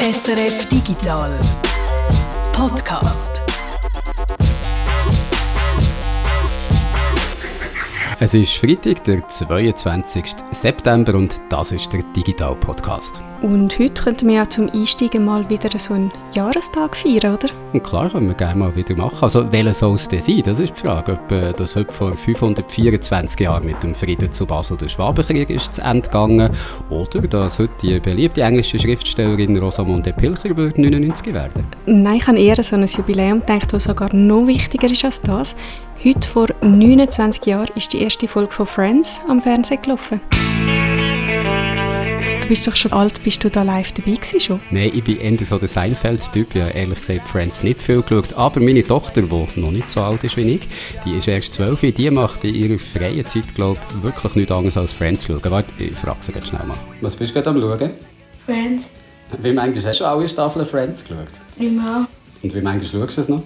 SRF Digital Podcast. Es ist Freitag, der 22. September und das ist der Digital Podcast. Und heute könnten wir ja zum Einsteigen mal wieder so einen Jahrestag feiern, oder? Und klar, können wir gerne mal wieder machen. Also, welcher soll es denn sein? Das ist die Frage. Ob äh, das heute vor 524 Jahren mit dem Frieden zu Basel der Schwabenkrieg ist zu Ende gegangen oder dass heute die beliebte englische Schriftstellerin Rosamunde Pilcher wird 99 werden. Nein, ich habe eher so ein Jubiläum gedacht, das sogar noch wichtiger ist als das. Heute vor 29 Jahren ist die erste Folge von Friends am Fernsehen gelaufen. Du bist doch schon alt, bist du da live dabei gewesen schon? Nein, ich bin eher so der Seinfeld-Typ. Ich habe ehrlich gesagt Friends nicht viel geschaut. Aber meine Tochter, die noch nicht so alt ist wie ich, die ist erst 12, die macht in ihrer freien Zeit, glaube ich, wirklich nichts anderes als Friends schauen. Warte, ich frage sie ganz schnell mal. Was bist du gerade am schauen? Friends. Wie manchmal hast du alle Staffeln Friends geschaut? Dreimal. Und wie manchmal schaust du es noch?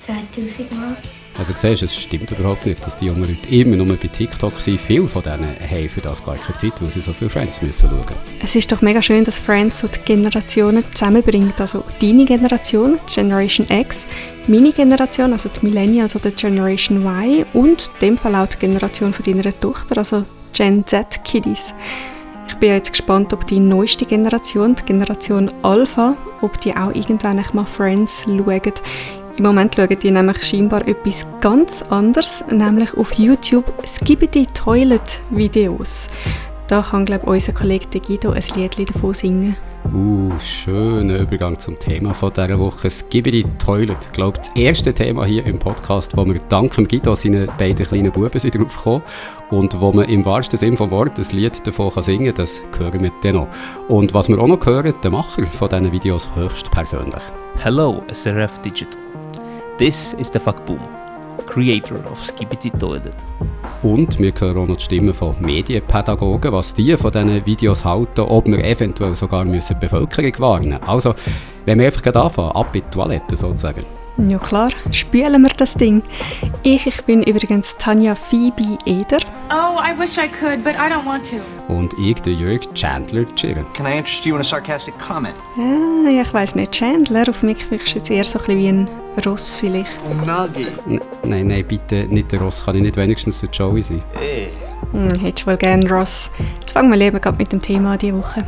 2000 Mal. Also du, es stimmt überhaupt nicht, dass die Jungen Leute immer nur bei TikTok sind. Viele von denen haben für das gar keine Zeit, weil sie so viele Friends müssen schauen Es ist doch mega schön, dass Friends so die Generationen zusammenbringt. Also deine Generation, Generation X, meine Generation, also die Millennials oder Generation Y und in dem Fall auch die Generation von deiner Tochter, also Gen Z Kiddies. Ich bin jetzt gespannt, ob die neueste Generation, die Generation Alpha, ob die auch irgendwann mal Friends schauen. Im Moment schauen die nämlich scheinbar etwas ganz anderes, nämlich auf YouTube Skibidi Toilet Videos. Da kann, glaube ich, unser Kollege Guido ein Lied davon singen. Uh, schöner Übergang zum Thema von dieser Woche. Skibidi Toilet. Ich glaube, das erste Thema hier im Podcast, wo wir dank dem Guido seinen beiden kleinen Buben sind drauf gekommen und wo man im wahrsten Sinne vom Wort ein Lied davon kann singen kann, das hören wir dann noch. Und was wir auch noch hören, der Macher von diesen Videos höchstpersönlich. Hello, SRF Digital. This is the Fuck Boom, creator of Skibidi Toilet. Und wir hören auch noch die Stimmen von Medienpädagogen, was die von diesen Videos halten, ob wir eventuell sogar müssen die Bevölkerung warnen müssen. Also, wenn wir einfach anfangen, ab in die Toilette sozusagen. Ja klar, spülen wir das Ding. Ich, ich bin übrigens Tanja Phoebe Eder. Oh, I wish I could, but I don't want to. Und ich, der Jörg Chandler Chirren. Can I interest you in a sarcastic comment? Ja, ich weiß nicht, Chandler, auf mich wirkst du jetzt eher so ein bisschen wie ein Ross vielleicht. Unagi. N nein, nein, bitte nicht der Ross. Kann ich nicht wenigstens der Joey sein? Hey. Hm, hättest du wohl gern Ross. Jetzt fangen wir lieber gerade mit dem Thema an diese Woche.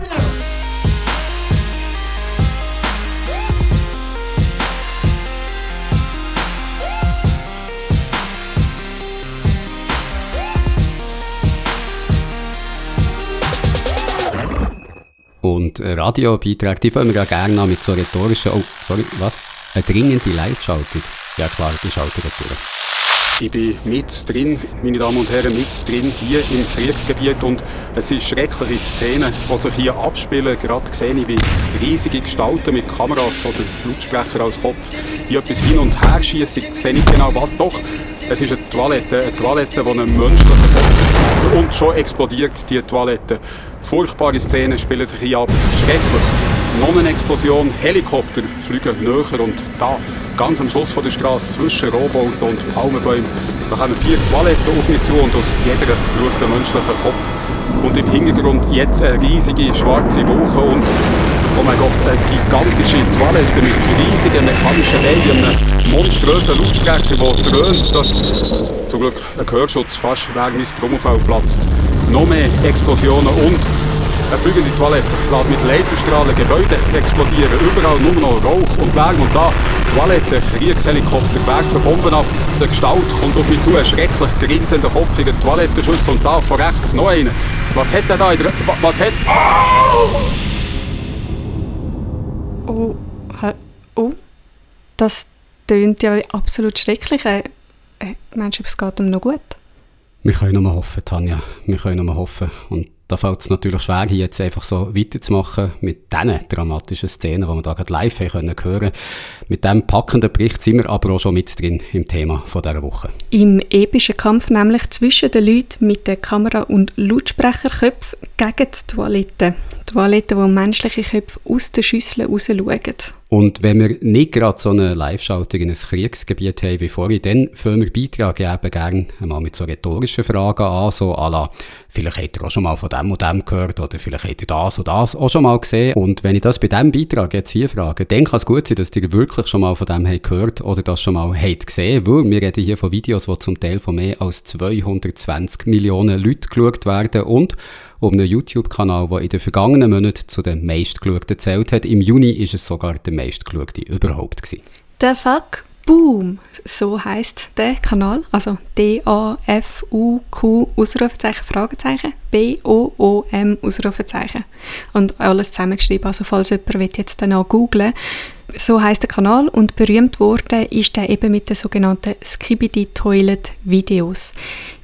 Und Radiobeiträge, die fangen wir ja gerne an mit so rhetorischen, oh, sorry, was? Eine dringende Live-Schaltung. Ja klar, die schalten gerade durch. Ich bin mit drin, meine Damen und Herren, mit drin hier im Kriegsgebiet und es sind schreckliche Szenen, die sich hier abspielen. Gerade sehe ich, wie riesige Gestalten mit Kameras oder Lautsprecher als Kopf hier etwas hin und her schießen. Ich sehe nicht genau was. Doch, es ist eine Toilette, eine Toilette, die einen menschlichen Kopf und schon explodiert die Toilette. Furchtbare Szenen spielen sich hier ab. Schrecklich. Noch eine Explosion, Helikopter fliegen näher und da, ganz am Schluss von der Straße zwischen Rohbauten und Palmenbäumen, da kommen vier Toiletten auf mich zu und aus jeder schaut ein menschlicher Kopf. Und im Hintergrund jetzt eine riesige schwarze Wolke und, oh mein Gott, eine gigantische Toilette mit riesigen mechanischen Wehen, einem monströsen Lautsprecher, der dröhnt, dass zum Glück ein Gehörschutz fast wegen meines Trommelfell platzt. Noch mehr Explosionen und eine fliegende Toilette lässt mit Laserstrahlen Gebäude explodieren. Überall nur noch Rauch und Lärm. Und da Toilette, Kriegshelikopter werfen Bomben ab. Der Gestalt kommt auf mich zu, ein schrecklich grinsender Kopf in der Toilettenschüssel. Und da von rechts noch einer. Was hat der da in der... wa- Was hat... Oh, hä- oh, das tönt ja absolut schrecklich. Äh, äh, meinst du, es geht ihm noch gut? Wir können nur hoffen, Tanja. Wir können nur hoffen. Und da fällt es natürlich schwer, hier jetzt einfach so weiterzumachen mit diesen dramatischen Szenen, die wir da gerade live haben können hören. Mit diesem packenden Bericht sind wir aber auch schon mit drin im Thema von dieser Woche. Im epischen Kampf nämlich zwischen den Leuten mit den Kamera- und Lautsprecherköpfen gegen die Toiletten. Toiletten, wo menschliche Köpfe aus den Schüsseln rausschauen. Und wenn wir nicht gerade so eine Live-Schaltung in ein Kriegsgebiet haben wie vorhin, dann fangen wir Beiträge eben gerne mal mit so rhetorischen Fragen an, so à la, vielleicht habt ihr auch schon mal von dem und dem gehört oder vielleicht habt ihr das und das auch schon mal gesehen. Und wenn ich das bei diesem Beitrag jetzt hier frage, dann kann es gut sein, dass ihr wirklich schon mal von dem habt gehört oder das schon mal habt gesehen, weil wir reden hier von Videos, die zum Teil von mehr als 220 Millionen Leuten geschaut werden und um einen YouTube-Kanal, der in den vergangenen Monaten zu den meistgeschauten zählt hat. Im Juni ist es sogar der meistgeschaute überhaupt gewesen. The Fuck Boom, so heißt der Kanal, also D-A-F-U-Q Ausrufezeichen Fragezeichen. B-O-O-M Ausrufezeichen. Und alles zusammengeschrieben, also falls jemand jetzt danach googlen so heißt der Kanal. Und berühmt wurde ist er eben mit den sogenannten Skibidi Toilet Videos.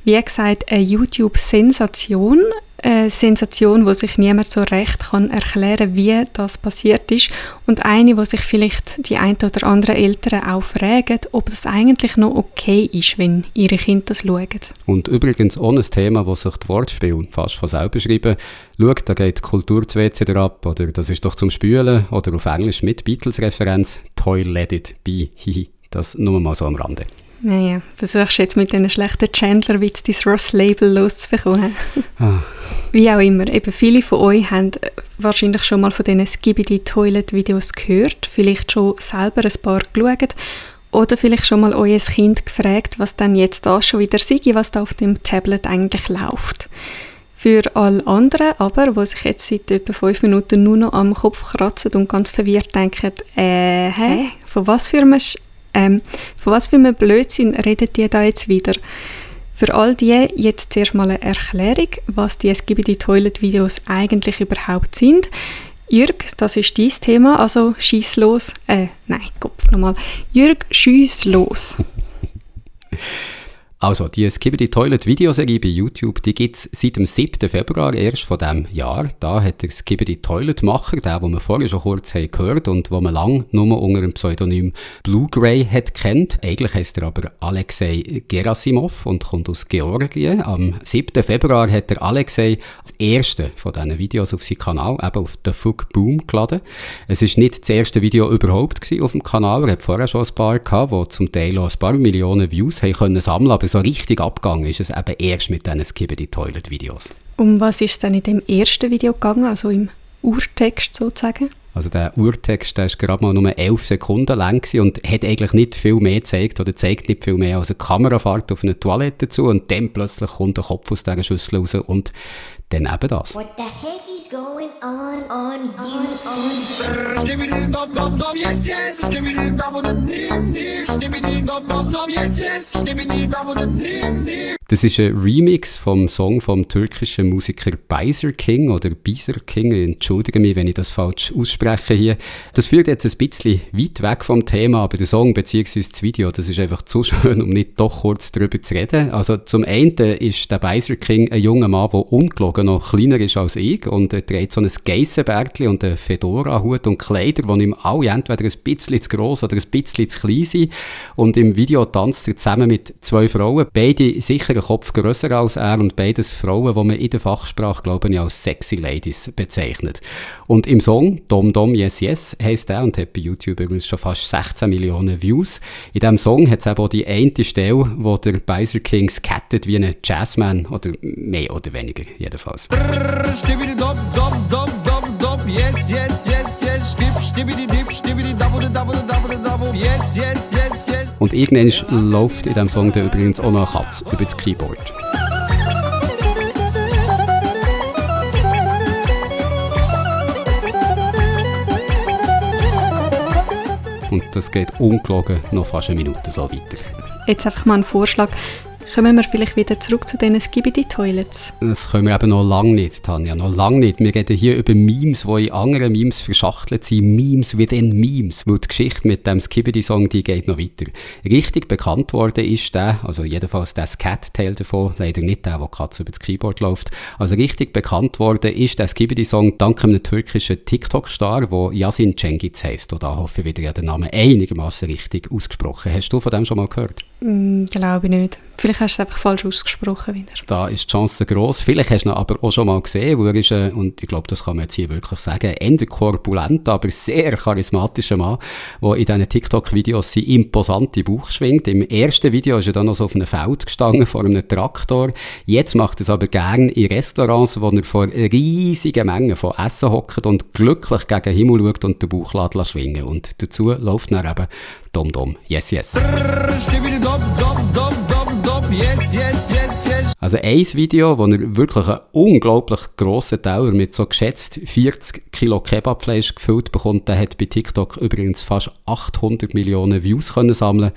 Wie gesagt, eine YouTube-Sensation, eine Sensation, wo sich niemand so recht kann erklären, wie das passiert ist und eine, wo sich vielleicht die ein oder anderen Eltern auch fragen, ob das eigentlich noch okay ist, wenn ihre Kinder das schauen. Und übrigens ohne ein Thema, das sich die Wortspiele fast von selber schreiben. Schau, da geht Kultur zu WC ab oder das ist doch zum Spülen oder auf Englisch mit Beatles-Referenz Toy Let It Be. Das nur mal so am Rande. Naja, versuchst du jetzt mit diesen schlechten Chandler-Witz dein Ross-Label loszubekommen. Ah. Wie auch immer, eben viele von euch haben wahrscheinlich schon mal von diesen Skibidi-Toilet-Videos gehört, vielleicht schon selber ein paar geschaut oder vielleicht schon mal euer Kind gefragt, was dann jetzt da schon wieder sei, was da auf dem Tablet eigentlich läuft. Für alle anderen aber, die sich jetzt seit etwa fünf Minuten nur noch am Kopf kratzen und ganz verwirrt denken, äh, hä, von was für einem ähm, von was für einem Blödsinn redet ihr da jetzt wieder? Für all die jetzt zuerst mal eine Erklärung, was die SGBD Toilet Videos eigentlich überhaupt sind. Jürg, das ist dein Thema, also schieß los. Äh, nein, Kopf nochmal. Jürg, schieß los. Also, die Skibidi Toilet Videoserie bei YouTube, die gibt es seit dem 7. Februar erst von diesem Jahr. Da hat der Skibidi Toilet Macher, der, den wir vorher schon kurz haben gehört und wo man lang nur unter dem Pseudonym Blue Gray hat kennt. Eigentlich heißt er aber Alexei Gerasimov und kommt aus Georgien. Am 7. Februar hat der Alexei das erste von diesen Videos auf seinen Kanal, eben auf The Fuck Boom, geladen. Es ist nicht das erste Video überhaupt auf dem Kanal. Er hat vorher schon ein paar gehabt, die zum Teil auch ein paar Millionen Views haben können sammeln, aber so richtig abgegangen ist es eben erst mit diesen Skibidi Toilet Videos. Um was ist es denn in dem ersten Video gegangen, also im Urtext sozusagen? Also der Urtext der ist gerade mal nur 11 Sekunden lang und hat eigentlich nicht viel mehr gezeigt oder zeigt nicht viel mehr als eine Kamerafahrt auf eine Toilette zu und dann plötzlich kommt der Kopf aus dieser Schüssel raus und dann eben das. What the heck going on on you on yes yes yes yes Das ist ein Remix vom Song vom türkischen Musiker Beiser King oder Beiser King. Entschuldige mich, wenn ich das falsch ausspreche hier. Das führt jetzt ein bisschen weit weg vom Thema, aber der Song bzw. das Video, das ist einfach zu schön, um nicht doch kurz darüber zu reden. Also zum einen ist der Beiser King ein junger Mann, der ungelogen noch kleiner ist als ich und er trägt so ein Geissenbärtchen und einen Fedora-Hut und Kleider, die ihm alle entweder ein bisschen zu gross oder ein bisschen zu klein sind. Und im Video tanzt er zusammen mit zwei Frauen, beide sicher einen Kopf grösser als er und beides Frauen, die man in der Fachsprache, glaube ich, als Sexy Ladies bezeichnet. Und im Song Dom Dom Yes Yes heisst er und hat bei YouTube übrigens schon fast 16 Millionen Views. In diesem Song hat es eben auch die eine Stelle, wo der Bizer King skattet wie ein Jazzman oder mehr oder weniger jedenfalls. Yes, yes, yes, yes, stip, stibidi dip, stibidi double, double, double, double, yes, yes, yes, yes. Und irgendwann läuft in diesem Song dann übrigens auch noch eine Katze über das Keyboard. Und das geht ungelogen noch fast eine Minute so weiter. Jetzt einfach mal ein Vorschlag. Kommen wir vielleicht wieder zurück zu diesen Skibidi-Toilets? Das können wir eben noch lange nicht, Tanja, noch lange nicht. Wir reden hier über Memes, die in anderen Memes verschachtelt sind. Memes within Memes. Weil die Geschichte mit dem Skibidi-Song, die geht noch weiter. Richtig bekannt worden ist der, also jedenfalls der Scat-Teil davon, leider nicht der, der Katze über das Keyboard läuft. Also richtig bekannt worden ist der Skibidi-Song dank einem türkischen TikTok-Star, der Yasin Cengiz heisst. Und da hoffe ich wieder, ja den Namen einigermaßen richtig ausgesprochen. Hast du von dem schon mal gehört? Mm, glaube ich nicht. Vielleicht hast du es einfach falsch ausgesprochen wieder. Da ist die Chance gross. Vielleicht hast du ihn aber auch schon mal gesehen, wo er ist, äh, und ich glaube, das kann man jetzt hier wirklich sagen, ein korpulent, aber sehr charismatischer Mann, der in diesen TikTok-Videos seinen imposanten Bauch schwingt. Im ersten Video ist er dann noch so auf einem Feld gestanden, vor einem Traktor. Jetzt macht er es aber gerne in Restaurants, wo er vor riesigen Mengen von Essen hockt und glücklich gegen den Himmel schaut und den Bauch lässt schwingen. Und dazu läuft dann eben Dom Dom, yes, yes. Also ein Video, wo er wirklich einen unglaublich grossen Teller mit so geschätzt 40 Kilo Kebabfleisch gefüllt bekommt, der hat bei TikTok übrigens fast 800 Millionen Views können sammeln.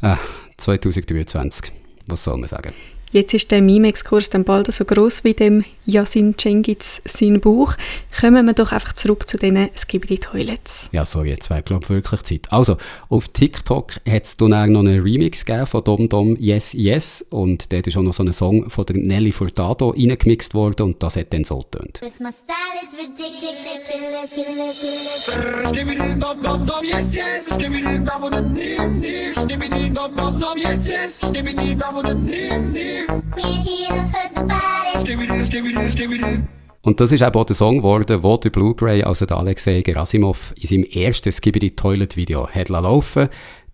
Äh, 2023, was soll man sagen? Jetzt ist der Mime-Exkurs dann bald so groß wie dem Yasin Cengiz sein Buch. Kommen wir doch einfach zurück zu diesen Skibidi Toilets. Ja, so jetzt wäre glaube wirklich Zeit. Also, auf TikTok hat es dann auch noch einen Remix gegeben von Dom Dom Yes Yes und dort ist auch noch so ein Song von der Nelly Furtado reingemixt worden und das hat dann so getönt. Und das ist eben auch der Song geworden, wo der Blue Gray, also der Alexei Gerasimov, in seinem ersten Skibidi Toilet Video hat laufen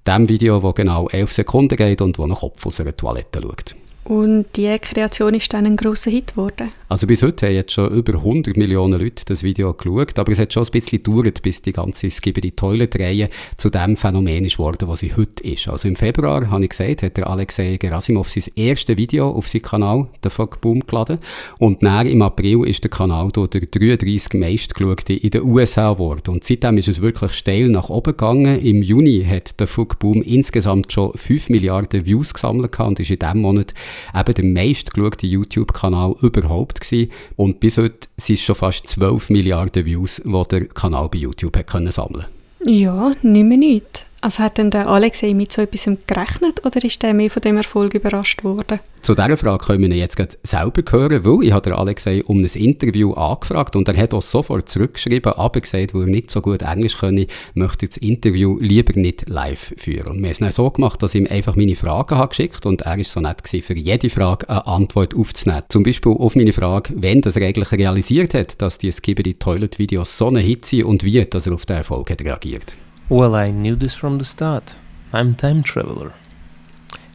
Dem Video, das genau 11 Sekunden geht und wo nach Kopf aus einer Toilette schaut. Und die Kreation ist dann ein grosser Hit geworden. Also bis heute haben jetzt schon über 100 Millionen Leute das Video geschaut, aber es hat schon ein bisschen gedauert, bis die ganze Skibidi Toilet Reihe zu dem Phänomen ist worden, was sie heute ist. Also im Februar, habe ich gesagt, hat der Alexei Gerasimov sein erstes Video auf seinen Kanal, der Fuck Boom, geladen. Und dann im April ist der Kanal durch der 33 meistgeschaute in den USA geworden. Und seitdem ist es wirklich steil nach oben gegangen. Im Juni hat der Fuck Boom insgesamt schon 5 Milliarden Views gesammelt und ist in diesem Monat eben der meistgeschaute YouTube-Kanal überhaupt gewesen. Und bis heute sind es schon fast 12 Milliarden Views, die der Kanal bei YouTube hat können sammeln Ja, nicht mehr nicht. Also hat denn der Alexei mit so etwas gerechnet oder ist er mehr von dem Erfolg überrascht worden? Zu dieser Frage können wir jetzt selber hören, weil ich habe Alexei um ein Interview angefragt und er hat auch sofort zurückgeschrieben, aber gesagt, weil er nicht so gut Englisch könne, möchte das Interview lieber nicht live führen. Und wir haben es dann so gemacht, dass ich ihm einfach meine Fragen habe geschickt und er ist so nett gewesen, für jede Frage eine Antwort aufzunehmen. Zum Beispiel auf meine Frage, wenn das er eigentlich realisiert hat, dass die Skibidi Toilet Videos so eine Hit sind und wie dass er auf den Erfolg hat reagiert. Well, I knew this from the start. I'm time traveler.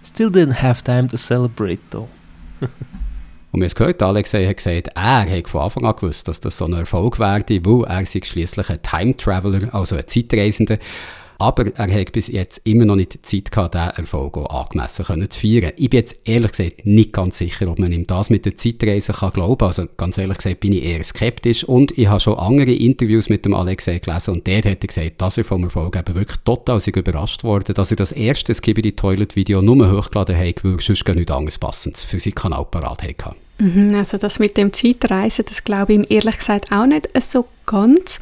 Still didn't have time to celebrate though. Und wir haben es gehört, Alexei hat gesagt, er hat von Anfang an gewusst, dass das so ein Erfolg werde, weil er sich schließlich ein Time Traveler, also ein Zeitreisender, aber er hat bis jetzt immer noch nicht Zeit gehabt, diesen Erfolg angemessen können zu feiern. Ich bin jetzt ehrlich gesagt nicht ganz sicher, ob man ihm das mit der Zeitreise kann glauben Also ganz ehrlich gesagt bin ich eher skeptisch. Und ich habe schon andere Interviews mit dem Alexei gelesen und dort hat er gesagt, dass er vom Erfolg eben wirklich total überrascht wurde, dass er das erste Skibidi Toilet Video nur hochgeladen hat, weil sonst gar nichts anderes Passendes für seinen Kanal parat hatte. Mhm, also das mit dem Zeitreisen, das glaube ich ihm ehrlich gesagt auch nicht so ganz.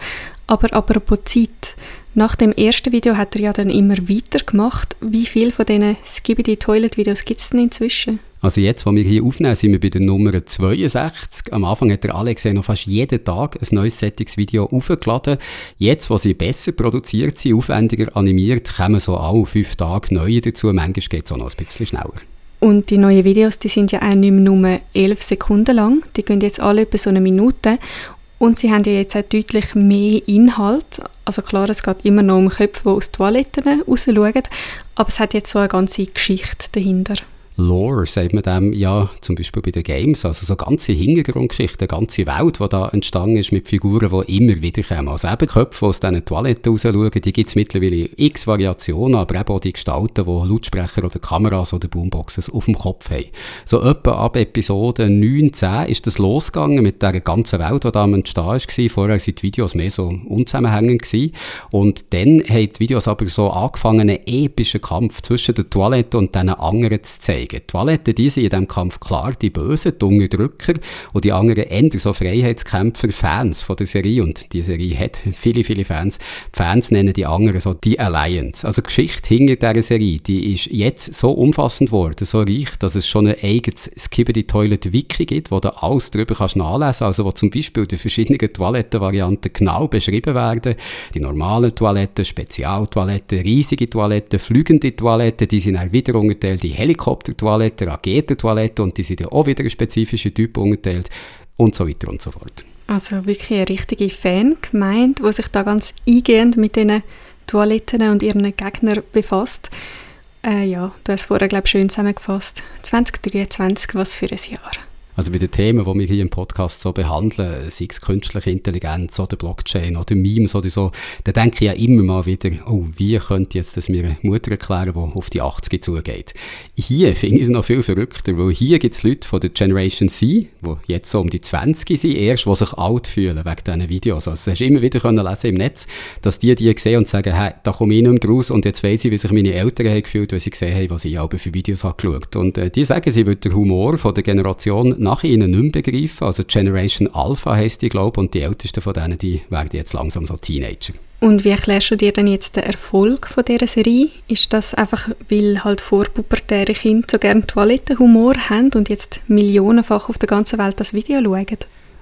Aber apropos Zeit, nach dem ersten Video hat er ja dann immer weitergemacht. Wie viele von diesen Skibidi Toilet Videos gibt es denn inzwischen? Also jetzt, wo wir hier aufnehmen, sind wir bei der Nummer 62. Am Anfang hat der Alex noch fast jeden Tag ein neues Settings-Video aufgeladen. Jetzt, wo sie besser produziert sind, aufwendiger animiert, kommen so alle fünf Tage neue dazu. Manchmal geht es auch noch ein bisschen schneller. Und die neuen Videos, die sind ja auch nicht mehr nur 11 Sekunden lang. Die gehen jetzt alle etwa so eine Minute. Und sie haben ja jetzt auch deutlich mehr Inhalt. Also klar, es geht immer noch um Köpfe, die aus Toiletten rausschauen, aber es hat jetzt so eine ganze Geschichte dahinter. Lore, sagt man dem ja zum Beispiel bei den Games, also so ganze Hintergrundgeschichten, ganze Welt, die da entstanden ist mit Figuren, die immer wieder kommen. Also eben Köpfe, die aus diesen Toiletten raus schauen, die gibt es mittlerweile x Variationen, aber eben auch die Gestalten, die Lautsprecher oder Kameras oder Boomboxes auf dem Kopf haben. So etwa ab Episode 9, 10 ist das losgegangen mit der ganzen Welt, die da am Entstehen war. Vorher waren die Videos mehr so unzusammenhängend gewesen. und dann haben die Videos aber so angefangen, einen epischen Kampf zwischen der Toilette und diesen anderen zu zeigen zeigen. Die Toiletten, die sind in diesem Kampf klar die Bösen, die Unterdrücker und die anderen eher so Freiheitskämpfer, Fans von der Serie und die Serie hat viele, viele Fans. Die Fans nennen die anderen so die Alliance. Also die Geschichte hinter dieser Serie, die ist jetzt so umfassend geworden, so reich, dass es schon ein eigenes Skibidi Toilet Wiki gibt, wo du alles darüber kannst nachlesen, also wo zum Beispiel die verschiedenen Toilettenvarianten genau beschrieben werden. Die normalen Toiletten, Spezialtoiletten, riesige Toiletten, fliegende Toiletten, die sind auch wieder unterteilt in Helikopter Roboter-Toiletten, Raketentoiletten und die sind ja auch wieder spezifische Typen unterteilt und so weiter und so fort. Also wirklich eine richtige Fangemeinde, die sich da ganz eingehend mit diesen Toiletten und ihren Gegnern befasst. Äh, ja, du hast vorher, glaube ich, schön zusammengefasst. 2023, was für ein Jahr. Also bei den Themen, die wir hier im Podcast so behandeln, sei es künstliche Intelligenz oder Blockchain oder Memes oder so, da denke ich ja immer mal wieder, oh, wie könnte jetzt das mir Mutter erklären, die auf die 80 zugeht. Hier finde ich es noch viel verrückter, weil hier gibt es Leute von der Generation C, die jetzt so um die 20 sind, erst, die sich alt fühlen wegen diesen Videos. Also du hast immer wieder können lesen im Netz, dass die die sehen und sagen, hey, da komme ich nicht mehr raus und jetzt weiss ich, wie sich meine Eltern haben gefühlt, weil sie gesehen haben, was ich auch für Videos habe geschaut. Und äh, die sagen, sie würden den Humor von der Generation nach ihnen nicht mehr begreifen. Also Generation Alpha heisst die, glaube und die ältesten von denen, die werden jetzt langsam so Teenager. Und wie erklärst du dir denn jetzt den Erfolg von dieser Serie? Ist das einfach, weil halt vorpubertäre Kinder so gerne Toilettenhumor haben und jetzt millionenfach auf der ganzen Welt das Video schauen?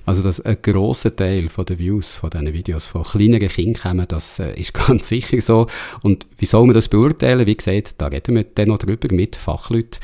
Also, dass ein grosser Teil den Views von diesen Videos von kleineren Kindern kommen, das äh, ist ganz sicher so. Und wie soll man das beurteilen? Wie gesagt, da reden wir dann noch drüber mit Fachleuten.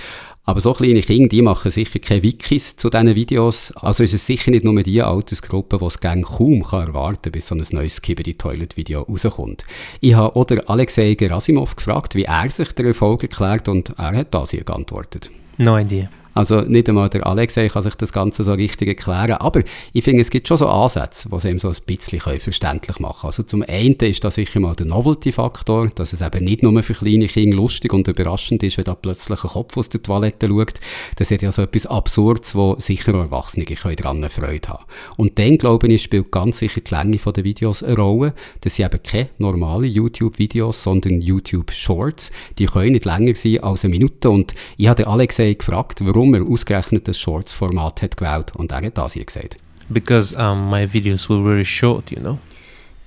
Aber so kleine Kinder, die machen sicher keine Wikis zu diesen Videos. Also ist es sicher nicht nur die Altersgruppe, die es gerne kaum kann erwarten kann, bis so ein neues Skibidi Toilet Video rauskommt. Ich habe oder Alexei Gerasimov gefragt, wie er sich der Erfolg erklärt und er hat das hier geantwortet. No idea. Also nicht einmal der Alexei kann sich das Ganze so richtig erklären, aber ich finde, es gibt schon so Ansätze, die es eben so ein bisschen verständlich machen können. Also zum einen ist da sicher mal der Novelty-Faktor, dass es eben nicht nur für kleine Kinder lustig und überraschend ist, wenn da plötzlich ein Kopf aus der Toilette schaut. Das ist ja so etwas Absurdes, wo sicher auch Erwachsene daran Freude haben Und dann, glaube ich, spielt ganz sicher die Länge der Videos eine Rolle. Das sind eben keine normalen YouTube-Videos, sondern YouTube-Shorts. Die können nicht länger sein als eine Minute und ich habe Alexei gefragt, warum warum er ausgerechnet das Shorts-Format hat gewählt und er hat das hier gesagt. Because um, my videos were very short, you know.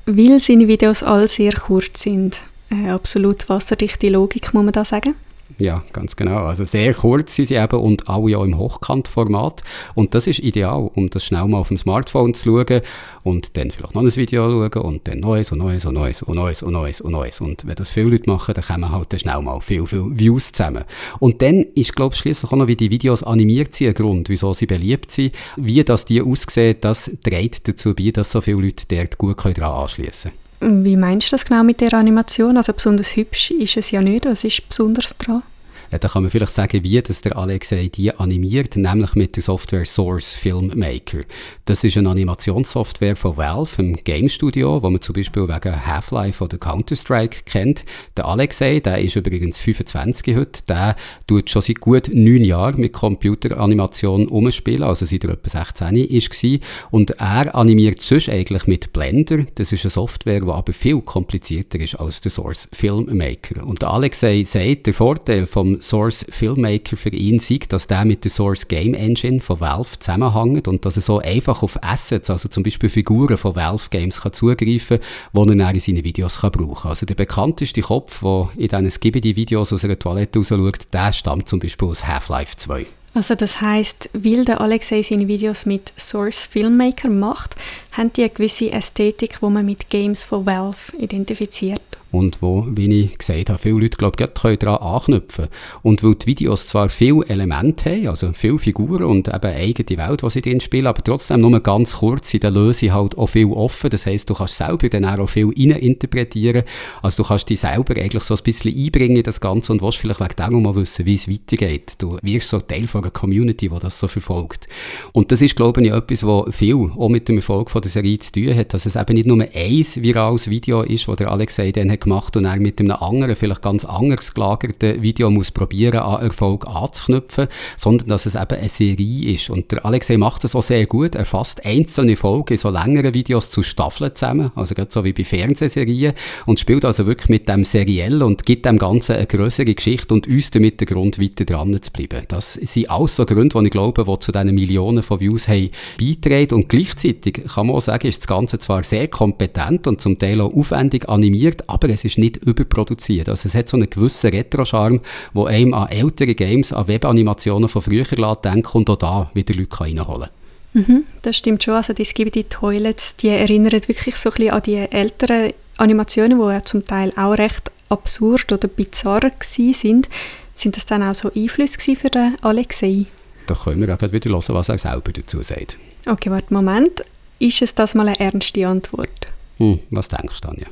Weil seine Videos all sehr kurz sind. Äh, absolut wasserdichte Logik, muss man da sagen. Ja, ganz genau. Also sehr kurz sind sie eben und alle ja im Hochkantformat. Und das ist ideal, um das schnell mal auf dem Smartphone zu schauen und dann vielleicht noch ein Video schauen und dann neues und neues und neues und neues und neues und neues. Und wenn das viele Leute machen, dann kommen halt dann schnell mal viel, viel Views zusammen. Und dann ist, glaube ich, schließlich auch noch, wie die Videos animiert sind, ein Grund, wieso sie beliebt sind. Wie das die aussehen, das trägt dazu bei, dass so viele Leute dort gut daran anschließen können. Wie meinst du das genau mit der Animation? Also besonders hübsch ist es ja nicht. Was ist besonders dran? Ja, da kann man vielleicht sagen, wie das der Alexei die animiert, nämlich mit der Software Source Filmmaker. Das ist eine Animationssoftware von Valve, einem Game Studio, wo man zum Beispiel wegen Half-Life oder Counter-Strike kennt. Der Alexei, der ist übrigens 25 heute, der tut schon seit gut neun Jahren mit Computeranimation umspielen, also seit er etwa 16 war. Und er animiert sonst eigentlich mit Blender. Das ist eine Software, die aber viel komplizierter ist als der Source Filmmaker. Und der Alexei sagt, der Vorteil vom Source Filmmaker für ihn sieht, dass der mit der Source Game Engine von Valve zusammenhängt und dass er so einfach auf Assets, also zum Beispiel Figuren von Valve Games kann zugreifen kann, die er in seinen Videos kann brauchen kann. Also der bekannteste Kopf, der in diesen Skibidi-Videos aus einer Toilette raus schaut, der stammt zum Beispiel aus Half-Life 2. Also das heißt, weil der Alexei seine Videos mit Source Filmmaker macht, haben die eine gewisse Ästhetik, die man mit Games von Valve identifiziert und wo, wie ich gesagt habe, viele Leute glaube ich, daran anknüpfen Und weil die Videos zwar viele Elemente haben, also viele Figuren und eben eigene Welt, die sie drin spielen, aber trotzdem nur ganz kurz in der Lösung halt auch viel offen. Das heisst, du kannst selber dann auch viel interpretieren. Also du kannst dich selber eigentlich so ein bisschen einbringen in das Ganze und willst vielleicht wegen dem mal wissen, wie es weitergeht. Du wirst so Teil von einer Community, die das so verfolgt. Und das ist, glaube ich, etwas, was viel auch mit dem Erfolg von der Serie zu tun hat, dass es eben nicht nur ein virales Video ist, wo der Alexei dann gemacht und er mit einem anderen, vielleicht ganz anders gelagerten Video muss probieren, an Erfolg anzuknüpfen, sondern dass es eben eine Serie ist. Und der Alexei macht das auch sehr gut. Er fasst einzelne Folgen in so längeren Videos zu Staffeln zusammen, also gerade so wie bei Fernsehserien und spielt also wirklich mit dem seriell und gibt dem Ganzen eine größere Geschichte und uns damit den Grund, weiter dran zu bleiben. Das sind alles so Gründe, die ich glaube, die zu diesen Millionen von Views haben beitragen und gleichzeitig kann man auch sagen, ist das Ganze zwar sehr kompetent und zum Teil auch aufwendig animiert, aber es ist nicht überproduziert. Also es hat so einen gewissen Retro-Charme, wo einem an ältere Games, an Webanimationen von früher lässt, denken und auch da wieder Leute reinholen mhm, Das stimmt schon. Also die Skibidi Toilets, die erinnern wirklich so ein bisschen an die älteren Animationen, die ja zum Teil auch recht absurd oder bizarr sind. Sind das dann auch so Einflüsse für den Alexei? Da können wir auch wieder hören, was er selber dazu sagt. Okay, warte, Moment. Ist es das mal eine ernste Antwort? Hm, was denkst du, Tanja?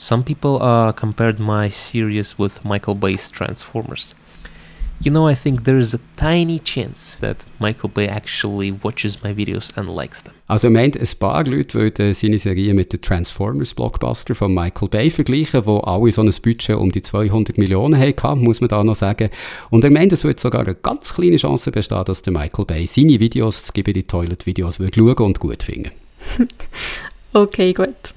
Some people uh, compared my series with Michael Bay's Transformers. You know, I think there is a tiny chance that Michael Bay actually watches my videos and likes them. Also er meint, ein paar Leute würden seine Serie mit dem Transformers-Blockbuster von Michael Bay vergleichen, wo alle so ein Budget um die 200 Millionen hatten, muss man da noch sagen. Und er meint, es würde sogar eine ganz kleine Chance bestehen, dass der Michael Bay seine Videos, es gibt die Toilet-Videos, würde schauen und gut finden. Okay, gut.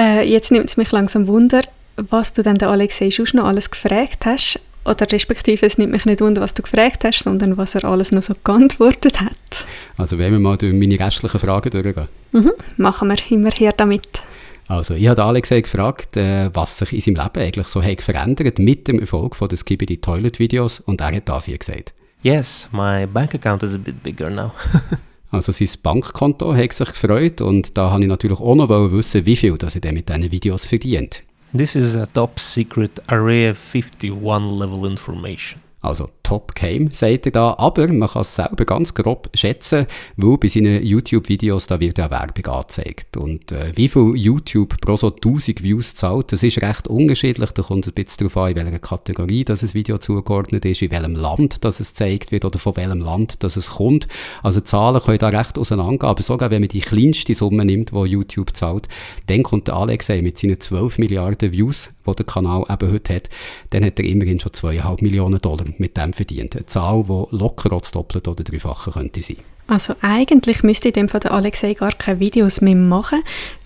Äh, jetzt nimmt es mich langsam Wunder, was du dann der Alexei schon noch alles gefragt hast. Oder respektive, es nimmt mich nicht wunder, was du gefragt hast, sondern was er alles noch so geantwortet hat. Also wenn wir mal durch meine restlichen Fragen durchgehen. Mhm, machen wir immer her damit. Also, ich habe Alexei gefragt, äh, was sich in seinem Leben eigentlich so hat verändert mit dem Erfolg von den Skibidi Toilet Videos und er hat das hier gesagt. Yes, my bank account is a bit bigger now. Also sein Bankkonto hat sich gefreut und da habe ich natürlich auch noch wissen, wie viel dass er mit diesen Videos verdient. this is a top secret Area 51 level information. Also Top Game, sagt er da, aber man kann es selber ganz grob schätzen, weil bei seinen YouTube-Videos da wird ja Werbung angezeigt. Und äh, wie viel YouTube pro so 1000 Views zahlt, das ist recht unterschiedlich. Da kommt es ein bisschen darauf an, in welcher Kategorie das ein Video zugeordnet ist, in welchem Land das es gezeigt wird oder von welchem Land das es kommt. Also Zahlen können da recht auseinandergehen, aber sogar wenn man die kleinste Summe nimmt, die YouTube zahlt, dann kommt der Alexei mit seinen 12 Milliarden Views, die der Kanal eben heute hat, dann hat er immerhin schon 2,5 Millionen Dollar mit dem verdient. Eine Zahl, die locker auch das Doppelte oder Dreifache könnte sein. Also eigentlich müsste in dem von der Alexei gar keine Videos mehr machen.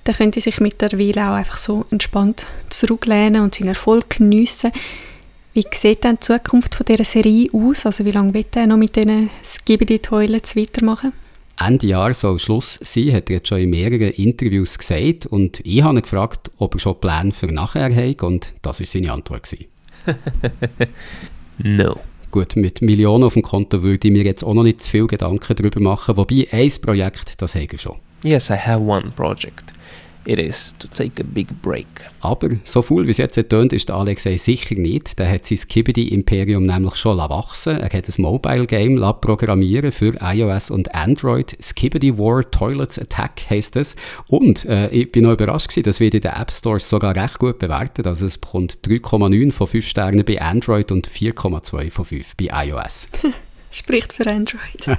Der könnte sich mittlerweile auch einfach so entspannt zurücklehnen und seinen Erfolg geniessen. Wie sieht dann die Zukunft von dieser Serie aus? Also wie lange wird er noch mit diesen Skibidi Toilets weitermachen? Ende Jahr soll Schluss sein, hat er jetzt schon in mehreren Interviews gesagt. Und ich habe ihn gefragt, ob er schon Pläne für nachher hat. Und das war seine Antwort. Gewesen. No. Gut, mit Millionen auf dem Konto würde ich mir jetzt auch noch nicht zu viel Gedanken darüber machen. Wobei, ein Projekt, das habe ich schon. Yes, I have one project. It is to take a big break. Aber so viel, wie es jetzt tönt, ist der Alexei sicher nicht. Der hat sein Skibidi-Imperium nämlich schon wachsen Er hat ein Mobile-Game programmieren für iOS und Android. Skibidi War Toilets Attack heisst es. Und äh, ich bin noch überrascht gewesen, das wird in den App Stores sogar recht gut bewertet. Also es bekommt 3,9 von 5 Sternen bei Android und 4,2 von 5 bei iOS. Spricht für Android.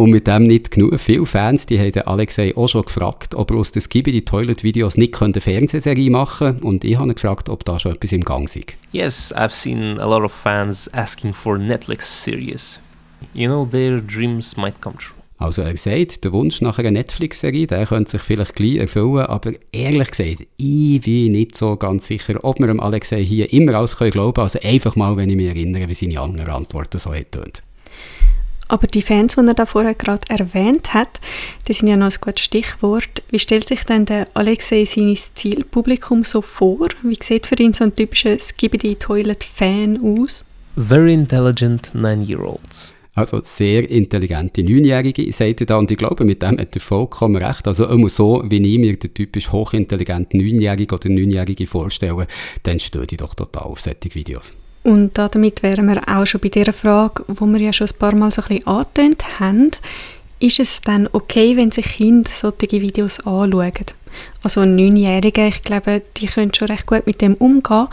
Und mit dem nicht genug. Viele Fans die haben Alexei auch schon gefragt, ob er aus den Skibidi Toilet Videos nicht eine Fernsehserie machen könnte. Und ich habe gefragt, ob da schon etwas im Gang sei. Yes, I've seen a lot of fans asking for Netflix series. You know, their dreams might come true. Also er sagt, der Wunsch nach einer Netflix-Serie, der könnte sich vielleicht gleich erfüllen, aber ehrlich gesagt, ich bin nicht so ganz sicher, ob wir dem Alexei hier immer alles glauben können. Also einfach mal, wenn ich mich erinnere, wie seine anderen Antworten so hat. Aber die Fans, die er da vorher gerade erwähnt hat, die sind ja noch ein gutes Stichwort. Wie stellt sich denn der Alexei sein Zielpublikum so vor? Wie sieht für ihn so ein typischer Skibidi Toilet Fan aus? Very intelligent nine-year-olds. Also sehr intelligente Neunjährige, sagt er da, und ich glaube, mit dem hat er vollkommen recht. Also immer so, wie ich mir den typisch hochintelligenten Neunjährigen oder Neunjährige vorstelle, dann stehe ich doch total auf solche Videos. Und damit wären wir auch schon bei der Frage, wo wir ja schon ein paar Mal so ein bisschen angetönt haben. Ist es dann okay, wenn sich Kinder solche Videos anschauen? Also Neunjährige, ich glaube, die können schon recht gut mit dem umgehen.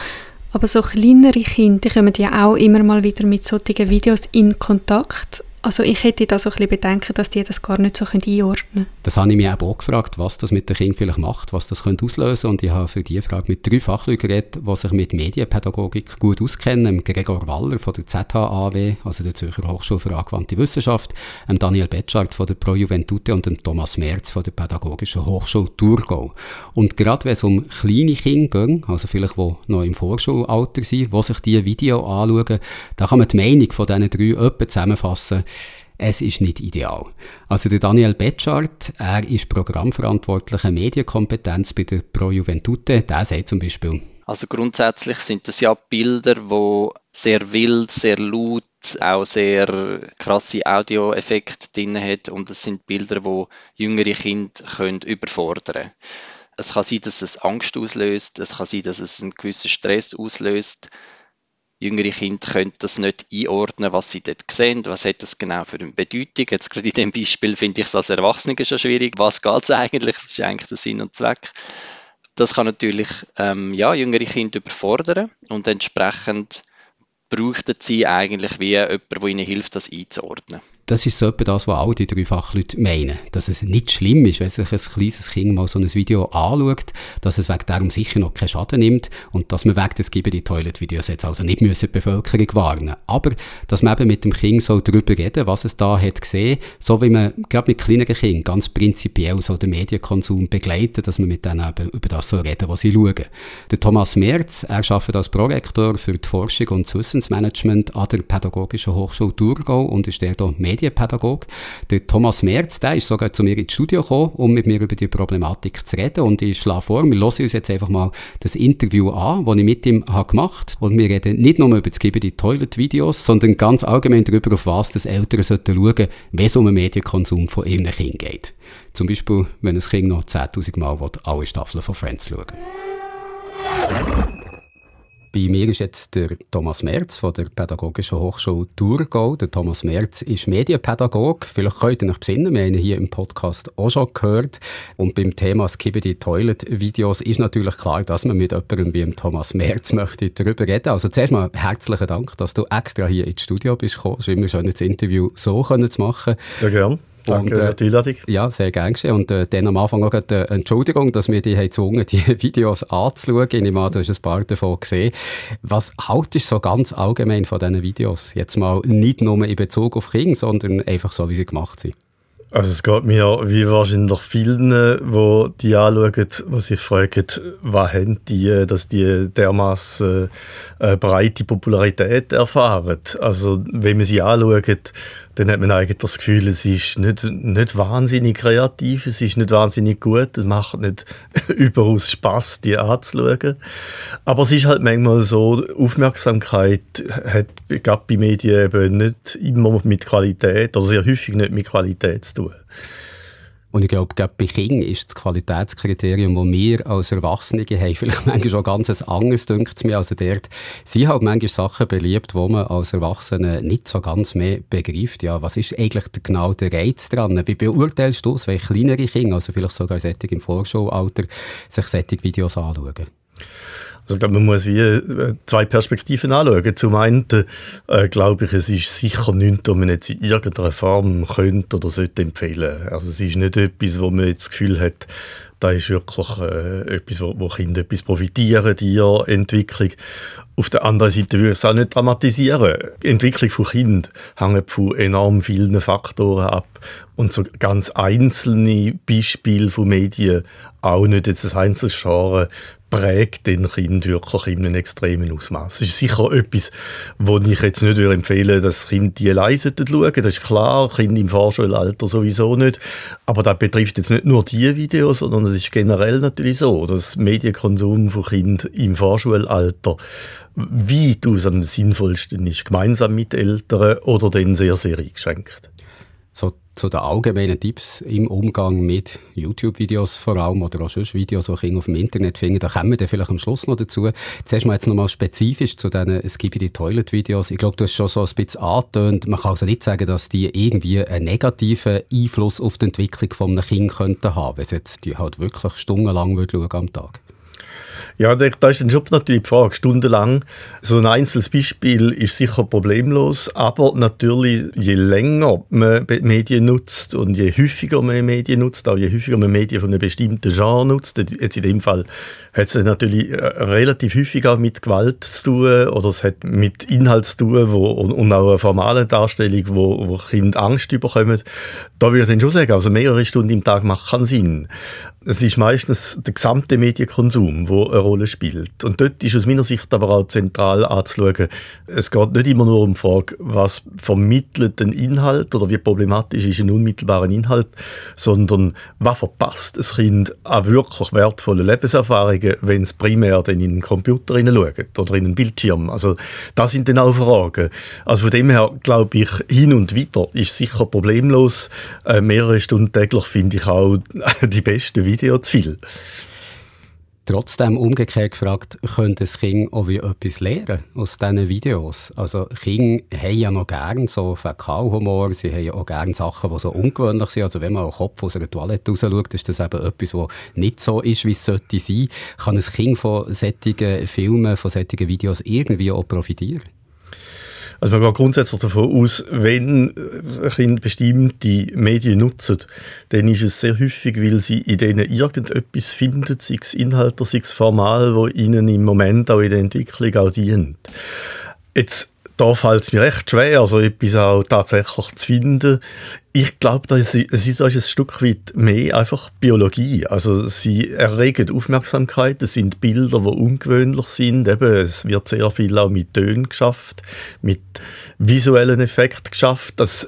Aber so kleinere Kinder, die kommen ja auch immer mal wieder mit solchen Videos in Kontakt. Also ich hätte da so ein bisschen Bedenken, dass die das gar nicht so einordnen können. Das habe ich mich auch gefragt, was das mit den Kindern vielleicht macht, was das könnte auslösen Und ich habe für diese Frage mit drei Fachleuten geredet, die sich mit Medienpädagogik gut auskennen. Gregor Waller von der ZHAW, also der Zürcher Hochschule für angewandte Wissenschaft, Daniel Betschart von der Pro Juventute und Thomas Merz von der Pädagogischen Hochschule Thurgau. Und gerade wenn es um kleine Kinder geht, also vielleicht die noch im Vorschulalter sind, die sich diese Video anschauen, da kann man die Meinung von diesen drei etwa zusammenfassen es ist nicht ideal. Also der Daniel Betschart, er ist programmverantwortlicher Medienkompetenz bei der Pro Juventute, der sagt zum Beispiel, also grundsätzlich sind das ja Bilder, wo sehr wild, sehr laut, auch sehr krasse Audioeffekte drin hat und es sind Bilder, wo jüngere Kinder können überfordern. Es kann sein, dass es Angst auslöst, es kann sein, dass es einen gewissen Stress auslöst jüngere Kinder können das nicht einordnen, was sie dort sehen, was hat das genau für eine Bedeutung. Jetzt gerade in dem Beispiel finde ich es als Erwachsene schon schwierig. Was geht es eigentlich? Das ist eigentlich der Sinn und Zweck. Das kann natürlich ähm, ja, jüngere Kinder überfordern und entsprechend brauchten sie eigentlich wie jemand, der ihnen hilft, das einzuordnen. Das ist so etwa das, was alle die drei Fachleute meinen. Dass es nicht schlimm ist, wenn sich ein kleines Kind mal so ein Video anschaut, dass es wegen darum sicher noch keinen Schaden nimmt und dass man wegen des Geben die Toilet-Videos jetzt also nicht müssen die Bevölkerung warnen Aber, dass man eben mit dem Kind so darüber reden, was es da hat gesehen, so wie man gerade mit kleineren Kindern ganz prinzipiell so den Medienkonsum begleitet, dass man mit denen eben über das so reden, was sie schauen. Der Thomas Merz, er arbeitet als Prorektor für die Forschung und das Wissensmanagement an der Pädagogischen Hochschule Thurgau und ist der da Medienpädagoge. Der Thomas Merz, der ist sogar zu mir ins Studio gekommen, um mit mir über die Problematik zu reden. Und ich schlage vor, wir hören uns jetzt einfach mal das Interview an, das ich mit ihm habe gemacht habe. Und wir reden nicht nur über das die Toilet-Videos, sondern ganz allgemein darüber, auf was das Eltern sollten schauen, wenn es um den Medienkonsum von ihren Kindern geht. Zum Beispiel, wenn ein Kind noch 10'000 Mal alle Staffeln von Friends schauen bei mir ist jetzt der Thomas Merz von der Pädagogischen Hochschule Thurgau. Der Thomas Merz ist Medienpädagoge. Vielleicht könnt ihr euch besinnen, wir haben ihn hier im Podcast auch schon gehört. Und beim Thema Skibidi Toilet Videos ist natürlich klar, dass man mit jemandem wie Thomas Merz möchte darüber reden. Also zuerst mal herzlichen Dank, dass du extra hier ins Studio bist gekommen. Es ist immer schön, das Interview so zu machen. Ja, gerne. Danke und, äh, für die Einladung. Ja, sehr gerne geschehen. Und äh, dann am Anfang auch eine äh, Entschuldigung, dass wir dich gezwungen die Videos anzuschauen. Ich nehme an, du hast ein paar davon gesehen. Was haltest du so ganz allgemein von diesen Videos? Jetzt mal nicht nur in Bezug auf Kinder, sondern einfach so, wie sie gemacht sind. Also es geht mir wie wahrscheinlich vielen, die die anschauen, die sich fragen, was haben die, dass die dermaßen äh, breite Popularität erfahren. Also wenn man sie anschaut, dann hat man eigentlich das Gefühl, es ist nicht, nicht wahnsinnig kreativ, es ist nicht wahnsinnig gut, es macht nicht überaus Spaß, die anzuschauen. Aber es ist halt manchmal so, Aufmerksamkeit hat gerade bei Medien eben nicht immer mit Qualität oder sehr häufig nicht mit Qualität zu tun. Und ich glaube, bei Kindern ist das Qualitätskriterium, das wir als Erwachsene haben, vielleicht manchmal schon ganz ein anderes, denkt mir. Also dort sind halt manchmal Sachen beliebt, wo man als Erwachsene nicht so ganz mehr begreift. Ja, was ist eigentlich genau der Reiz dran? Wie beurteilst du es, wenn kleinere Kinder, also vielleicht sogar solche im Vorschulalter, sich solche Videos anschauen? Also ich glaube, man muss wie äh, zwei Perspektiven anschauen. Zum einen äh, glaube ich, es ist sicher nichts, was man jetzt in irgendeiner Form könnte oder sollte empfehlen. Also es ist nicht etwas, wo man jetzt das Gefühl hat, da ist wirklich äh, etwas, wo, wo Kinder etwas profitieren, die Entwicklung. Auf der anderen Seite würde ich es auch nicht dramatisieren. Die Entwicklung von Kindern hängt von enorm vielen Faktoren ab. Und so ganz einzelne Beispiele von Medien, auch nicht jetzt ein Einzelscharen, prägt den Kind wirklich in einem extremen Ausmaß. Es ist sicher etwas, wo ich jetzt nicht empfehlen würde, dass Kind die leise schauen. Das ist klar, Kinder im Vorschulalter sowieso nicht. Aber das betrifft jetzt nicht nur diese Videos, sondern es ist generell natürlich so, dass Medienkonsum von Kindern im Vorschulalter weitaus am sinnvollsten ist, gemeinsam mit Eltern oder dann sehr, sehr eingeschränkt zu den allgemeinen Tipps im Umgang mit YouTube-Videos vor allem oder auch sonst Videos, die ich auf dem Internet finde, da kommen wir dann vielleicht am Schluss noch dazu. Zuerst mal jetzt nochmal spezifisch zu diesen die Toilet-Videos. Ich glaube, du hast schon so ein bisschen angetönt. Man kann also nicht sagen, dass die irgendwie einen negativen Einfluss auf die Entwicklung von einem Kind könnten haben, wenn sie jetzt die halt wirklich stundenlang schauen am Tag. Ja, da ist dann schon natürlich die Frage, stundenlang. So ein einzelnes Beispiel ist sicher problemlos, aber natürlich, je länger man Medien nutzt und je häufiger man Medien nutzt, auch je häufiger man Medien von einem bestimmten Genre nutzt, jetzt in dem Fall hat es natürlich äh, relativ häufig auch mit Gewalt zu tun oder es hat mit Inhalt zu tun wo, und auch eine formale Darstellung, wo, wo Kinder Angst bekommen. Da würde ich dann schon sagen, also mehrere Stunden im Tag macht keinen Sinn es ist meistens der gesamte Medienkonsum, der eine Rolle spielt. Und dort ist aus meiner Sicht aber auch zentral anzuschauen, es geht nicht immer nur um die Frage, was vermittelt ein Inhalt oder wie problematisch ist ein unmittelbarer Inhalt, sondern was verpasst ein Kind an wirklich wertvollen Lebenserfahrungen, wenn es primär dann in einen Computer schaut oder in einen Bildschirm. Also das sind dann auch Fragen. Also von dem her glaube ich, hin und wieder ist sicher problemlos. Äh, mehrere Stunden täglich finde ich auch die besten Video zu viel. Trotzdem umgekehrt gefragt, könnte das Kind auch wie etwas lernen aus diesen Videos? Also Kinder haben ja noch gern so Fäkalhumor, sie haben ja auch gern Sachen, die so ungewöhnlich sind. Also wenn man den Kopf aus einer Toilette rausschaut, ist das eben etwas, was nicht so ist, wie es sollte sein. Kann ein Kind von solchen Filmen, von solchen Videos irgendwie auch profitieren? Also man geht grundsätzlich davon aus, wenn Kinder bestimmte Medien nutzen, dann ist es sehr häufig, weil sie in denen irgendetwas finden, sei es Inhalt oder sei es Formal, wo ihnen im Moment auch in der Entwicklung auch dient. Jetzt da fällt es mir recht schwer, so etwas auch tatsächlich zu finden. Ich glaube, das ist, das ist ein Stück weit mehr einfach Biologie. Also sie erregen Aufmerksamkeit, es sind Bilder, die ungewöhnlich sind. Eben, es wird sehr viel auch mit Tönen geschafft, mit visuellen Effekten geschafft. Das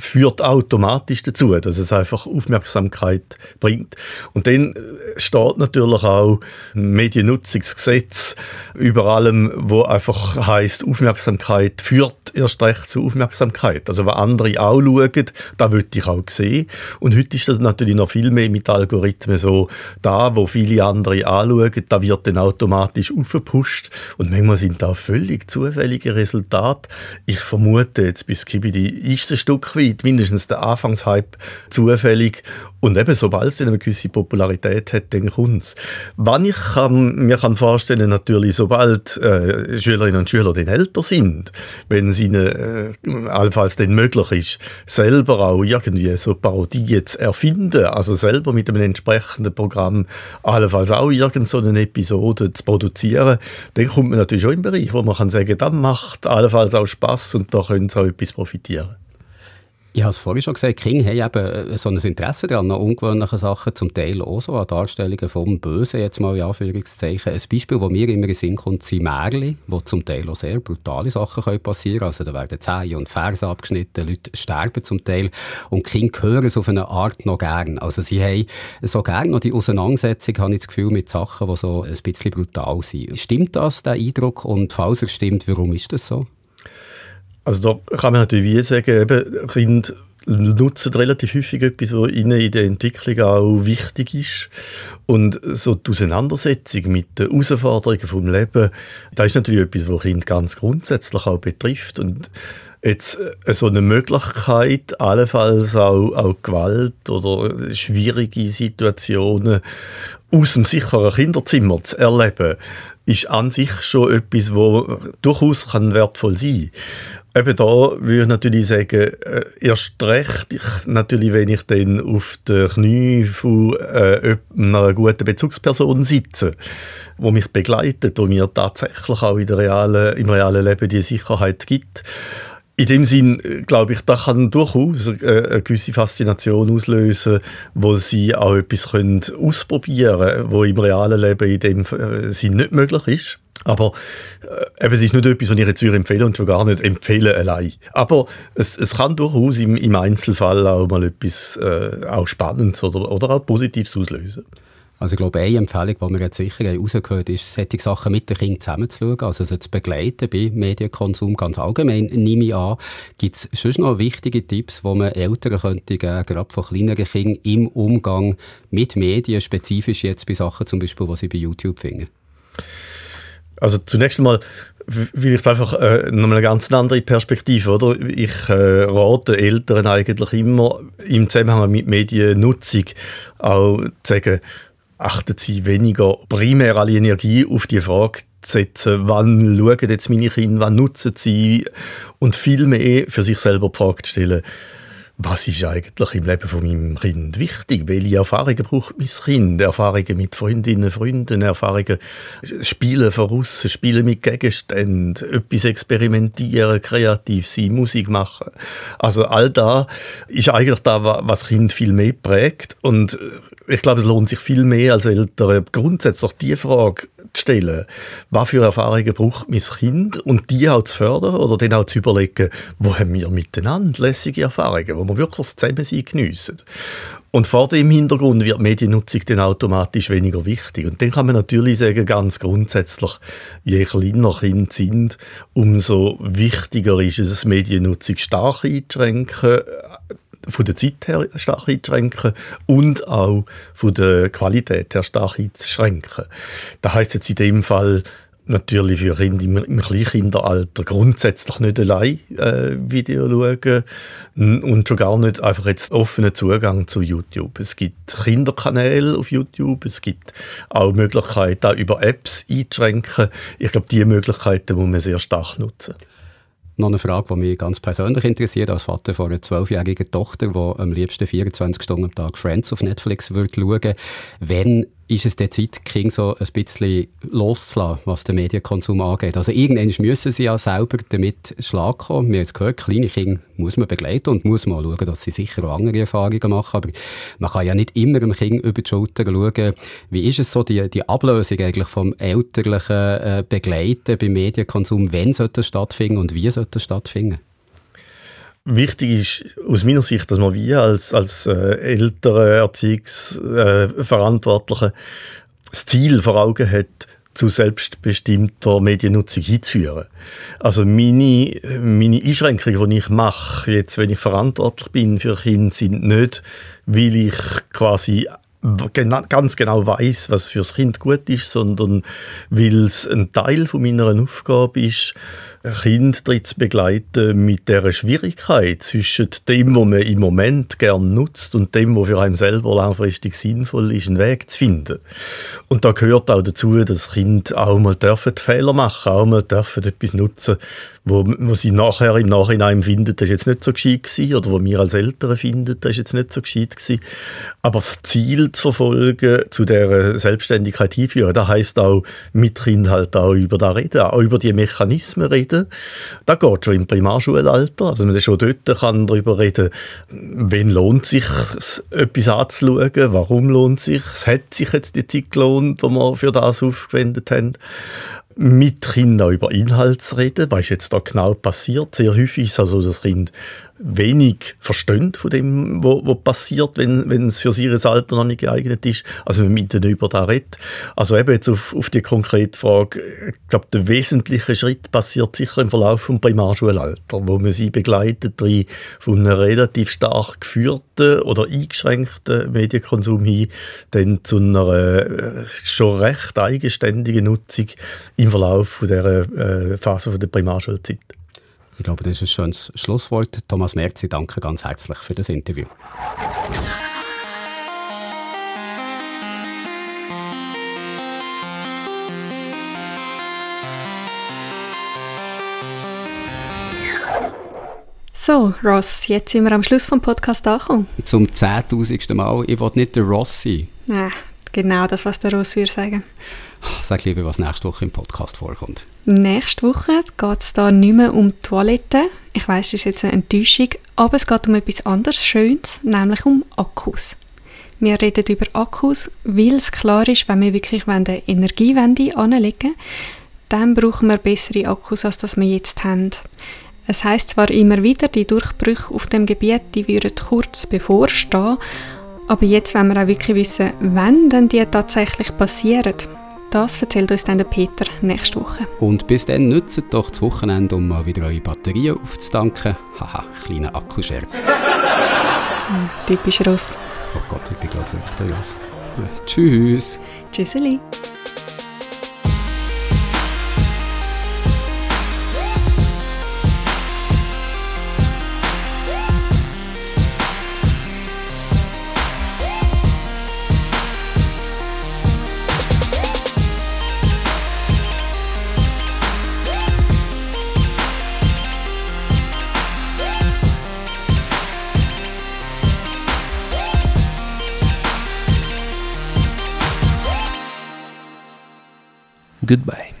führt automatisch dazu, dass es einfach Aufmerksamkeit bringt. Und dann steht natürlich auch Mediennutzungsgesetz über allem, wo einfach heißt Aufmerksamkeit führt erst recht zu Aufmerksamkeit. Also, wenn andere auch schauen, da würde ich auch sehen. Und heute ist das natürlich noch viel mehr mit Algorithmen so, da, wo viele andere anschauen, da wird dann automatisch aufgepusht. Und manchmal sind da völlig zufällige Resultate. Ich vermute jetzt bis Kibidi ist ein Stück weit, mindestens der Anfangshype, zufällig. Und eben, sobald es eine gewisse Popularität hat, dann kommt es. Wann ich kann, mir kann vorstellen, natürlich, sobald äh, Schülerinnen und Schüler dann älter sind, wenn es ihnen äh, allenfalls dann möglich ist, selber auch irgendwie so Parodien zu erfinden, also selber mit einem entsprechenden Programm allenfalls auch irgendeine so eine Episode zu produzieren, dann kommt man natürlich auch im Bereich, wo man kann sagen, das macht allenfalls auch Spaß und da können sie auch etwas profitieren. Ich habe es vorhin schon gesagt, King haben eben äh, so ein Interesse daran, an ungewöhnlichen Sachen, zum Teil auch so an Darstellungen vom Bösen, jetzt mal in Anführungszeichen. Ein Beispiel, das mir immer in den Sinn kommt, sind Märchen, wo zum Teil auch sehr brutale Sachen passieren können. Also da werden Zähne und Ferse abgeschnitten, Leute sterben zum Teil und King hören es auf eine Art noch gern. Also sie haben so gerne noch die Auseinandersetzung, habe ich das Gefühl, mit Sachen, die so ein bisschen brutal sind. Stimmt das, der Eindruck? Und falls es stimmt, warum ist das so? Also da kann man natürlich wie sagen, eben, Kinder nutzen relativ häufig etwas, was ihnen in der Entwicklung auch wichtig ist. Und so die Auseinandersetzung mit den Herausforderungen vom Leben, das ist natürlich etwas, was Kinder ganz grundsätzlich auch betrifft. Und jetzt äh, so eine Möglichkeit, allenfalls auch, auch Gewalt oder schwierige Situationen aus dem sicheren Kinderzimmer zu erleben, ist an sich schon etwas, wo durchaus kann wertvoll sein Eben da würde ich natürlich sagen, äh, erst recht, ich, natürlich, wenn ich dann auf den Knie von äh, einer guten Bezugsperson sitze, wo mich begleitet, wo mir tatsächlich auch in der realen, im realen Leben die Sicherheit gibt. In dem Sinn, äh, glaube ich, da kann durchaus äh, eine gewisse Faszination auslösen, wo sie auch etwas können ausprobieren können, wo im realen Leben in dem äh, Sinn nicht möglich ist. Aber äh, eben, es ist nicht etwas, was ich jetzt empfehle und schon gar nicht empfehle allein. Aber es, es kann durchaus im, im Einzelfall auch mal etwas äh, auch Spannendes oder, oder auch Positives auslösen. Also ich glaube, eine Empfehlung, die wir jetzt sicher rausgehört ist, solche Sachen mit den Kindern zusammenzuschauen, also sie zu begleiten bei Medienkonsum ganz allgemein, nehme ich an. Gibt es sonst noch wichtige Tipps, die man Eltern könnte geben, gerade von kleineren Kindern im Umgang mit Medien, spezifisch jetzt bei Sachen zum Beispiel, die sie bei YouTube finden? Also zunächst einmal vielleicht einfach äh, nochmal eine ganz andere Perspektive, oder? Ich äh, rate Eltern eigentlich immer im Zusammenhang mit Mediennutzung auch zu sagen, achten sie weniger primär alle Energie auf die Frage zu setzen, wann schauen jetzt meine Kinder, wann nutzen sie und viel mehr für sich selber die Frage zu stellen, was ist eigentlich im Leben von meinem Kind wichtig? Welche Erfahrungen braucht mein Kind? Erfahrungen mit Freundinnen, Freunden, Erfahrungen, Spielen voraus, Spielen mit Gegenständen, etwas experimentieren, kreativ sein, Musik machen. Also all da ist eigentlich da, was Kind viel mehr prägt und ich glaube, es lohnt sich viel mehr als Eltern grundsätzlich die Frage stellen, was für Erfahrungen braucht mein Kind und die auch zu fördern oder dann auch zu überlegen, wo haben wir miteinander lässige Erfahrungen, wo wir wirklich zusammen sein geniessen. Und vor dem Hintergrund wird Mediennutzung dann automatisch weniger wichtig. Und dann kann man natürlich sagen, ganz grundsätzlich, je kleiner Kinder sind, umso wichtiger ist es, Mediennutzung stark einzuschränken, von der Zeit her stark einzuschränken und auch von der Qualität her stark einzuschränken. Das heißt jetzt in dem Fall natürlich für Kinder im, im Kleinkinderalter grundsätzlich nicht allein äh, Video schauen und schon gar nicht einfach jetzt offenen Zugang zu YouTube. Es gibt Kinderkanäle auf YouTube, es gibt auch Möglichkeiten, auch über Apps einzuschränken. Ich glaube, diese Möglichkeiten muss man sehr stark nutzen. Noch eine Frage, die mich ganz persönlich interessiert, als Vater von einer zwölfjährigen Tochter, die am liebsten 24 Stunden am Tag Friends auf Netflix würde schauen. Wenn ist es der Zeit, King so ein bisschen loszulassen, was den Medienkonsum angeht. Also irgendwann müssen sie ja selber damit Schlag kommen. Wir haben es gehört, kleine Kinder muss man begleiten und muss mal schauen, dass sie sicher auch andere Erfahrungen machen. Aber man kann ja nicht immer dem Kind über die Schulter schauen. Wie ist es so, die, die Ablösung eigentlich vom elterlichen äh, Begleiten beim Medienkonsum? Wann sollte das stattfinden und wie sollte das stattfinden? Wichtig ist aus meiner Sicht, dass man wir als, als äh, ältere Erziehungsverantwortliche das Ziel vor Augen hat, zu selbstbestimmter Mediennutzung hinzuführen. Also meine, meine Einschränkungen, die ich mache, jetzt, wenn ich verantwortlich bin für Kinder, sind nicht, weil ich quasi ganz genau weiß, was fürs Kind gut ist, sondern weil es ein Teil von meiner Aufgabe ist, Kind zu begleiten mit der Schwierigkeit zwischen dem, was man im Moment gern nutzt und dem, was für einen selber langfristig sinnvoll ist, einen Weg zu finden. Und da gehört auch dazu, dass Kind auch mal dürfen Fehler machen, auch mal dürfen etwas nutzen, wo, wo sie nachher im Nachhinein finden, das ist jetzt nicht so gescheit gewesen, oder wo wir als Eltern finden, das ist jetzt nicht so gescheit gewesen. Aber das Ziel zu verfolgen, zu der Selbstständigkeit hinführen, das heißt auch mit Kind halt auch über da reden, auch über die Mechanismen reden. Da geht schon im Primarschulalter, also man schon dort kann darüber reden, wann lohnt sich etwas anzuschauen, warum lohnt sich, es hat sich jetzt die Zeit gelohnt, die wir für das aufgewendet haben mit Kindern über Inhalt zu reden. Was ist jetzt da genau passiert? Sehr häufig ist also das Kind wenig verstehen von dem, was passiert, wenn, wenn es für sie ihr Alter noch nicht geeignet ist. Also wenn man mit über das redet. Also eben jetzt auf, auf die konkrete Frage, ich glaube, der wesentliche Schritt passiert sicher im Verlauf vom Primarschulalter, wo man sie begleitet von einem relativ stark geführten oder eingeschränkten Medienkonsum hin, dann zu einer äh, schon recht eigenständigen Nutzung im Verlauf von dieser äh, Phase von der Primarschulzeit. Ich glaube, das ist ein schönes Schlusswort. Thomas Merzi, danke ganz herzlich für das Interview. So, Ross, jetzt sind wir am Schluss vom Podcast angekommen. Zum zehntausendsten Mal. Ich will nicht der Ross sein. Nein, genau das, was der Ross würde sagen. Sag lieber, was nächste Woche im Podcast vorkommt. Nächste Woche geht es da nicht mehr um Toiletten. Ich weiß, das ist jetzt eine Enttäuschung, aber es geht um etwas anderes Schönes, nämlich um Akkus. Wir reden über Akkus, weil es klar ist, wenn wir wirklich eine Energiewende anlegen dann brauchen wir bessere Akkus, als das wir jetzt haben. Es heißt zwar immer wieder, die Durchbrüche auf dem Gebiet, die würden kurz bevorstehen, aber jetzt wollen wir auch wirklich wissen, wann denn die tatsächlich passieren. Das erzählt uns dann der Peter nächste Woche. Und bis dann nutzt doch das Wochenende, um mal wieder eure Batterien aufzutanken. Haha, kleiner Akkuscherz. Typisch Ross. Oh Gott, ich bin glaube wirklich der Ross. Tschüss. Tschüsseli. Goodbye.